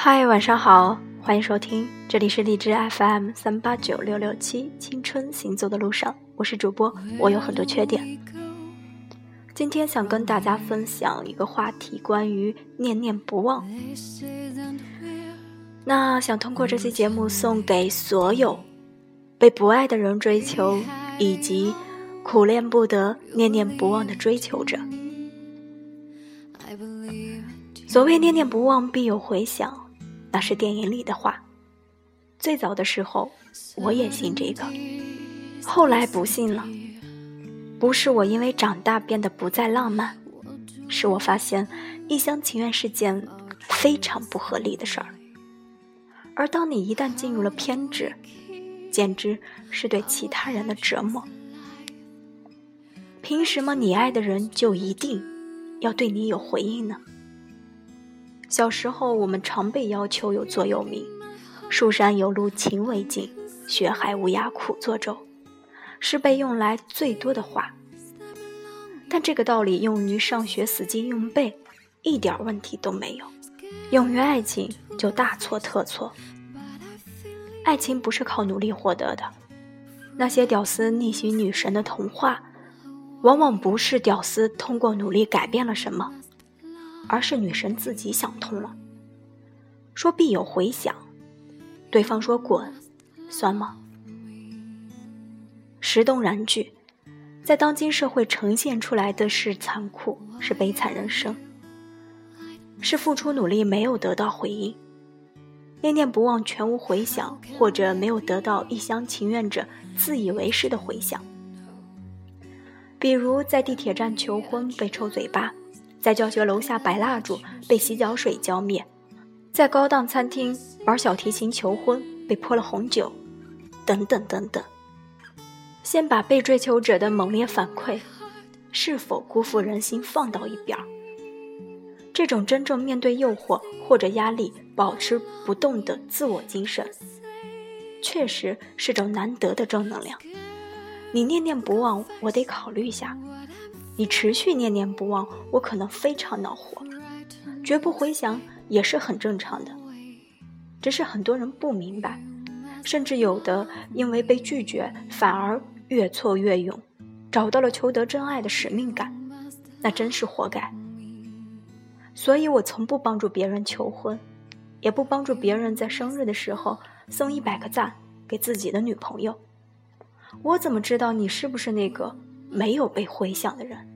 嗨，晚上好，欢迎收听，这里是荔枝 FM 三八九六六七，青春行走的路上，我是主播，我有很多缺点。今天想跟大家分享一个话题，关于念念不忘。那想通过这期节目送给所有被不爱的人追求，以及苦恋不得、念念不忘的追求者。所谓念念不忘，必有回响。那是电影里的话。最早的时候，我也信这个，后来不信了。不是我因为长大变得不再浪漫，是我发现一厢情愿是件非常不合理的事儿。而当你一旦进入了偏执，简直是对其他人的折磨。凭什么你爱的人就一定要对你有回应呢？小时候，我们常被要求有座右铭：“蜀山有路勤为径，学海无涯苦作舟”，是被用来最多的话。但这个道理用于上学死记硬背，一点问题都没有；用于爱情就大错特错。爱情不是靠努力获得的，那些屌丝逆袭女神的童话，往往不是屌丝通过努力改变了什么。而是女神自己想通了，说必有回响，对方说滚，算吗？石动燃句，在当今社会呈现出来的是残酷，是悲惨人生，是付出努力没有得到回应，念念不忘全无回响，或者没有得到一厢情愿者自以为是的回响。比如在地铁站求婚被抽嘴巴。在教学楼下摆蜡烛被洗脚水浇灭，在高档餐厅玩小提琴求婚被泼了红酒，等等等等。先把被追求者的猛烈反馈是否辜负人心放到一边儿，这种真正面对诱惑或者压力保持不动的自我精神，确实是种难得的正能量。你念念不忘，我得考虑一下。你持续念念不忘，我可能非常恼火，绝不回想也是很正常的。只是很多人不明白，甚至有的因为被拒绝，反而越挫越勇，找到了求得真爱的使命感，那真是活该。所以我从不帮助别人求婚，也不帮助别人在生日的时候送一百个赞给自己的女朋友。我怎么知道你是不是那个？没有被回响的人，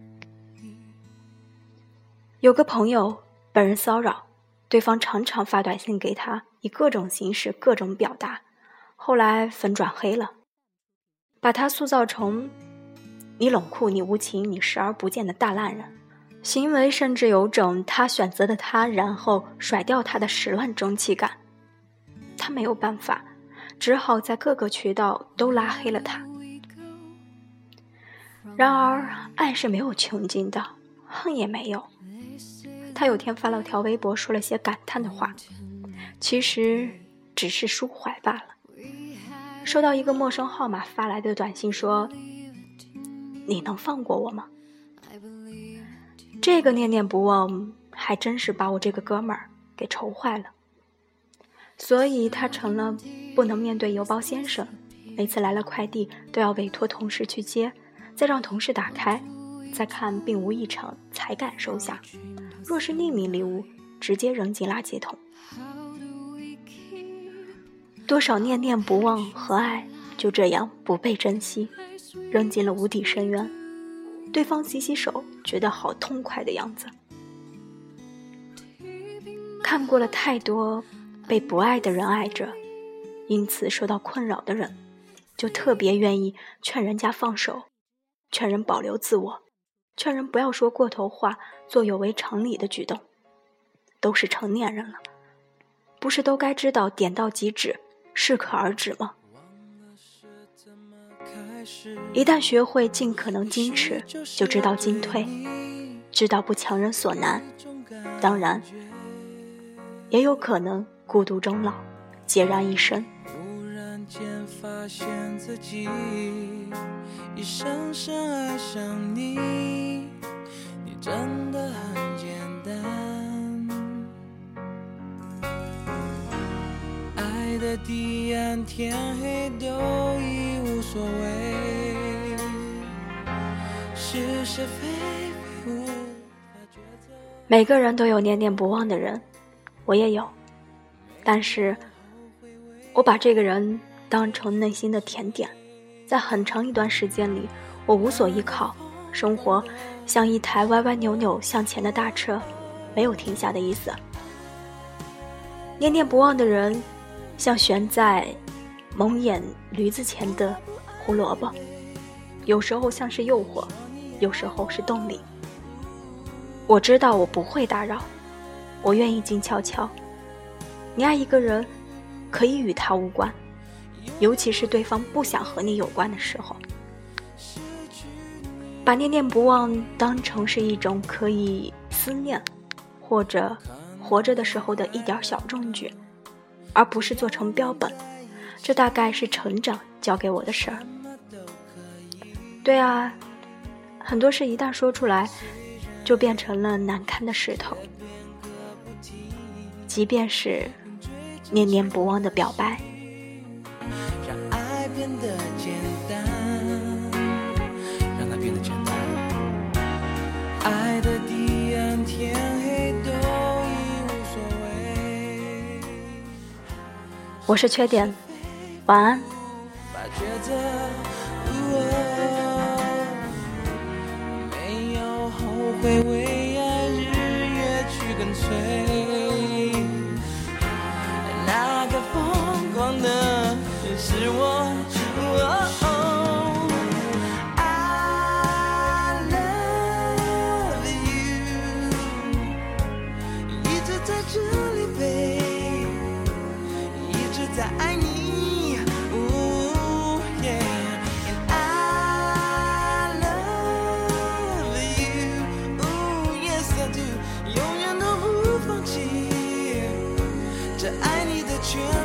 有个朋友被人骚扰，对方常常发短信给他，以各种形式、各种表达，后来粉转黑了，把他塑造成你冷酷、你无情、你视而不见的大烂人，行为甚至有种他选择的他，然后甩掉他的始乱终弃感。他没有办法，只好在各个渠道都拉黑了他。然而，爱是没有穷尽的，恨也没有。他有天发了条微博，说了些感叹的话，其实只是抒怀罢了。收到一个陌生号码发来的短信，说：“你能放过我吗？”这个念念不忘，还真是把我这个哥们儿给愁坏了。所以他成了不能面对邮包先生，每次来了快递都要委托同事去接。再让同事打开，再看并无异常才敢收下。若是匿名礼物，直接扔进垃圾桶。多少念念不忘和爱就这样不被珍惜，扔进了无底深渊。对方洗洗手，觉得好痛快的样子。看过了太多被不爱的人爱着，因此受到困扰的人，就特别愿意劝人家放手。劝人保留自我，劝人不要说过头话，做有违常理的举动。都是成年人了，不是都该知道点到即止，适可而止吗？一旦学会尽可能矜持，就知道进退，知道不强人所难。当然，也有可能孤独终老，孑然一身。间发现自己已深深爱上你，你真的很简单。爱的彼岸，天黑都已无所谓。是是非非无法抉择。每个人都有念念不忘的人，我也有，但是我把这个人当成内心的甜点，在很长一段时间里，我无所依靠，生活像一台歪歪扭扭向前的大车，没有停下的意思。念念不忘的人，像悬在蒙眼驴子前的胡萝卜，有时候像是诱惑，有时候是动力。我知道我不会打扰，我愿意静悄悄。你爱一个人，可以与他无关，尤其是对方不想和你有关的时候。把念念不忘当成是一种可以思念，或者。活着的时候的一点小证据，而不是做成标本，这大概是成长教给我的事儿。对啊，很多事一旦说出来，就变成了难堪的石头。即便是念念不忘的表白。变得简单，让它变得简单。爱的彼岸，天黑都已无所谓。我是缺点，晚安。没有后悔为。you.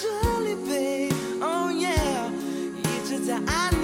这里，baby，oh yeah，一直在爱你。